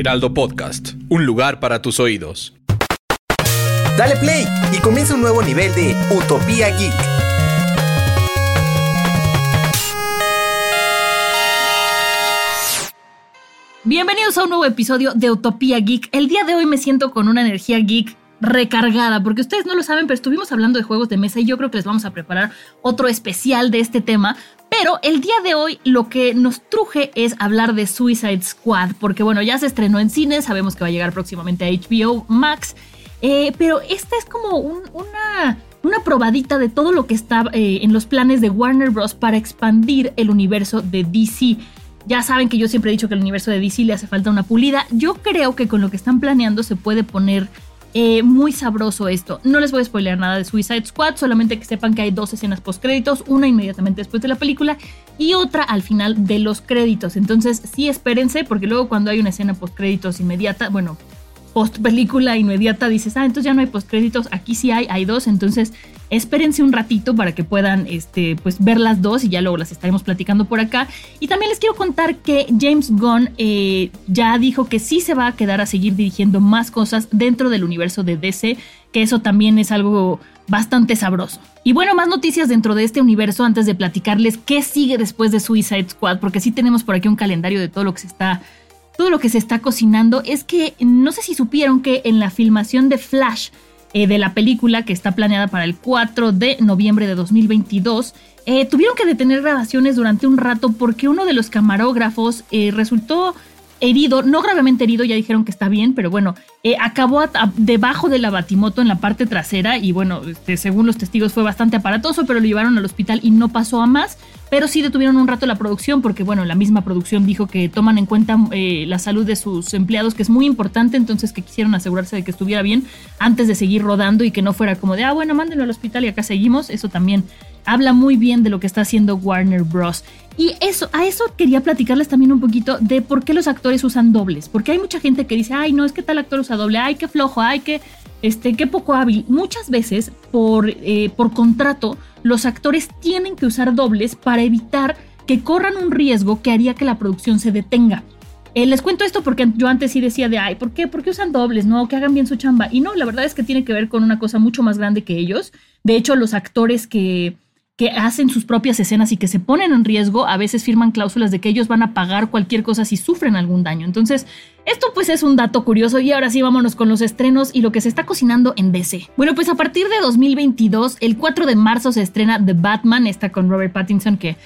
Heraldo Podcast, un lugar para tus oídos. Dale play y comienza un nuevo nivel de Utopía Geek. Bienvenidos a un nuevo episodio de Utopía Geek. El día de hoy me siento con una energía geek recargada, porque ustedes no lo saben, pero estuvimos hablando de juegos de mesa y yo creo que les vamos a preparar otro especial de este tema. Pero el día de hoy lo que nos truje es hablar de Suicide Squad, porque bueno, ya se estrenó en cine, sabemos que va a llegar próximamente a HBO Max, eh, pero esta es como una, una probadita de todo lo que está eh, en los planes de Warner Bros. para expandir el universo de DC. Ya saben que yo siempre he dicho que el universo de DC le hace falta una pulida. Yo creo que con lo que están planeando se puede poner eh, muy sabroso esto. No les voy a spoiler nada de Suicide Squad, solamente que sepan que hay dos escenas post créditos, una inmediatamente después de la película y otra al final de los créditos. Entonces sí espérense, porque luego cuando hay una escena post créditos inmediata, bueno, post película inmediata dices, ah, entonces ya no hay post créditos, aquí sí hay, hay dos, entonces espérense un ratito para que puedan este, pues, ver las dos y ya luego las estaremos platicando por acá. Y también les quiero contar que James Gunn eh, ya dijo que sí se va a quedar a seguir dirigiendo más cosas dentro del universo de DC, que eso también es algo bastante sabroso. Y bueno, más noticias dentro de este universo antes de platicarles qué sigue después de Suicide Squad, porque sí tenemos por aquí un calendario de todo lo que se está todo lo que se está cocinando es que no sé si supieron que en la filmación de Flash eh, de la película que está planeada para el 4 de noviembre de 2022, eh, tuvieron que detener grabaciones durante un rato porque uno de los camarógrafos eh, resultó herido, no gravemente herido, ya dijeron que está bien, pero bueno, eh, acabó debajo de la batimoto en la parte trasera y bueno, este, según los testigos fue bastante aparatoso, pero lo llevaron al hospital y no pasó a más, pero sí detuvieron un rato la producción porque bueno, la misma producción dijo que toman en cuenta eh, la salud de sus empleados, que es muy importante, entonces que quisieron asegurarse de que estuviera bien antes de seguir rodando y que no fuera como de, ah, bueno, mándenlo al hospital y acá seguimos, eso también habla muy bien de lo que está haciendo Warner Bros. Y eso, a eso quería platicarles también un poquito de por qué los actores usan dobles. Porque hay mucha gente que dice, ay, no, es que tal actor usa doble, ay, qué flojo, ay, qué, este, qué poco hábil. Muchas veces, por, eh, por contrato, los actores tienen que usar dobles para evitar que corran un riesgo que haría que la producción se detenga. Eh, les cuento esto porque yo antes sí decía de, ay, ¿por qué? ¿Por qué usan dobles? No, que hagan bien su chamba. Y no, la verdad es que tiene que ver con una cosa mucho más grande que ellos. De hecho, los actores que, que hacen sus propias escenas y que se ponen en riesgo, a veces firman cláusulas de que ellos van a pagar cualquier cosa si sufren algún daño. Entonces, esto pues es un dato curioso y ahora sí vámonos con los estrenos y lo que se está cocinando en DC. Bueno, pues a partir de 2022, el 4 de marzo se estrena The Batman, está con Robert Pattinson que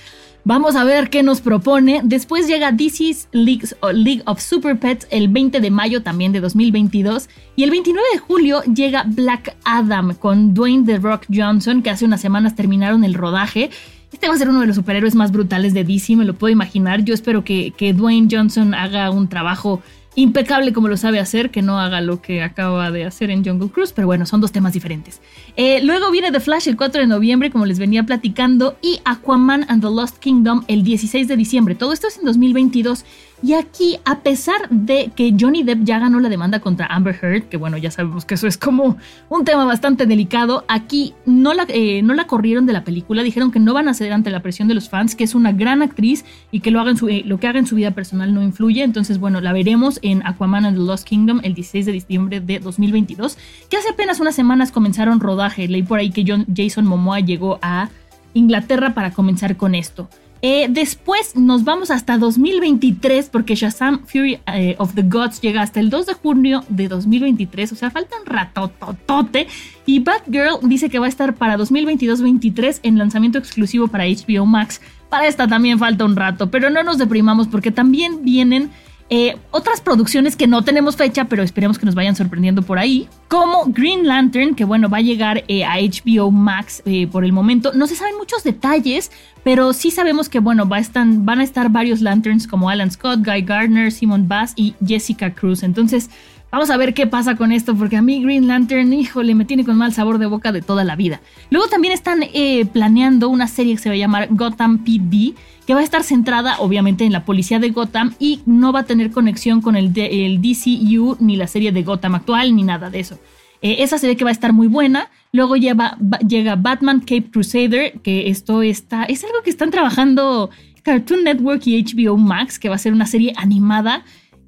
Vamos a ver qué nos propone. Después llega DC's League, of Super Pets el 20 de mayo también de 2022. Y el 29 de julio llega Black Adam con Dwayne The Rock Johnson, que hace unas semanas terminaron el rodaje. Este va a ser uno de los superhéroes más brutales de DC, me lo puedo imaginar. Yo espero que, que Dwayne Johnson haga un trabajo impecable como lo sabe hacer, que no haga lo que acaba de hacer en Jungle Cruise, pero bueno, son dos temas diferentes. Eh, luego viene The Flash el 4 de noviembre, como les venía platicando, y Aquaman and the Lost Kingdom el 16 de diciembre. Todo esto es en 2022. Y aquí, a pesar de que Johnny Depp ya ganó la demanda contra Amber Heard, que bueno, ya sabemos que eso es como un tema bastante delicado, aquí no la, eh, no la corrieron de la película, dijeron que no van a ceder ante la presión de los fans, que es una gran actriz y que lo, eh, lo que haga en su vida personal no influye. Entonces, bueno, la veremos en Aquaman and the Lost Kingdom el 16 de diciembre de 2022, que hace apenas unas semanas comenzaron rodaje. Leí por ahí que Jason Momoa llegó a Inglaterra para comenzar con esto. Eh, después nos vamos hasta 2023 porque Shazam Fury eh, of the Gods llega hasta el 2 de junio de 2023, o sea, falta un ratototote. Y Batgirl dice que va a estar para 2022-23 en lanzamiento exclusivo para HBO Max. Para esta también falta un rato, pero no nos deprimamos porque también vienen Eh, otras producciones que no tenemos fecha, pero esperemos que nos vayan sorprendiendo por ahí, como Green Lantern, que bueno, va a llegar eh, a HBO Max eh, por el momento. No se saben muchos detalles, pero sí sabemos que bueno, va a van a estar varios Lanterns como Alan Scott, Guy Gardner, Simon Bass y Jessica Cruz. Entonces, Vamos a ver qué pasa con esto, porque a mí Green Lantern, híjole, me tiene con mal sabor de boca de toda la vida. Luego también están eh, planeando una serie que se va a llamar Gotham PD, que va a estar centrada obviamente en la policía de Gotham y no va a tener conexión con el, DCU ni la serie de Gotham actual ni nada de eso. Eh, esa serie que va a estar muy buena. Luego llega Batman Cape Crusader, que esto está, es algo que están trabajando Cartoon Network y HBO Max, que va a ser una serie animada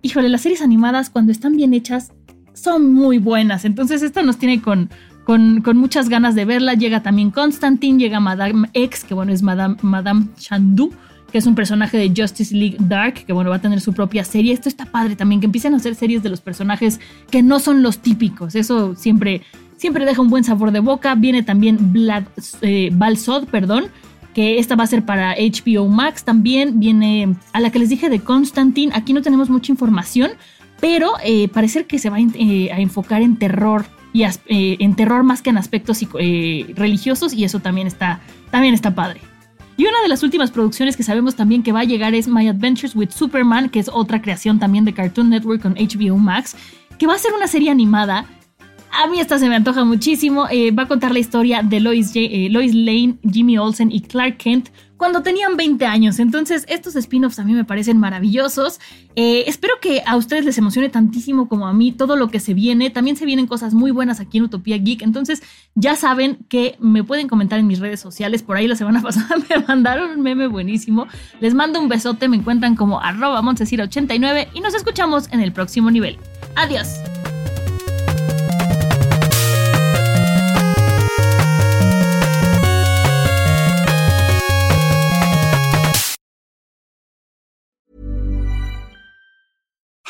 híjole, las series animadas cuando están bien hechas son muy buenas. Entonces esta nos tiene con, con, muchas ganas de verla. Llega también Constantine, llega Madame X, que bueno, es Madame, Madame Chandu, que es un personaje de Justice League Dark, que bueno, va a tener su propia serie. Esto está padre también, que empiecen a hacer series de los personajes que no son los típicos. Eso siempre, siempre deja un buen sabor de boca. Viene también Vlad, eh, Balsod, perdón, que esta va a ser para HBO Max también. Viene a la que les dije de Constantine. Aquí no tenemos mucha información, pero eh, parece que se va eh, a enfocar en terror y eh, en terror más que en aspectos religiosos y eso también está, también está padre. Y una de las últimas producciones que sabemos también que va a llegar es My Adventures with Superman, que es otra creación también de Cartoon Network con HBO Max, que va a ser una serie animada a mí esta se me antoja muchísimo. Eh, va a contar la historia de Lois, eh, Lois, Lane, Jimmy Olsen y Clark Kent cuando tenían 20 años. Entonces, estos spin-offs a mí me parecen maravillosos. Eh, espero que a ustedes les emocione tantísimo como a mí todo lo que se viene. También se vienen cosas muy buenas aquí en Utopía Geek. Entonces, ya saben que me pueden comentar en mis redes sociales. Por ahí la semana pasada me mandaron un meme buenísimo. Les mando un besote. Me encuentran como arroba 89 y nos escuchamos en el próximo nivel. Adiós.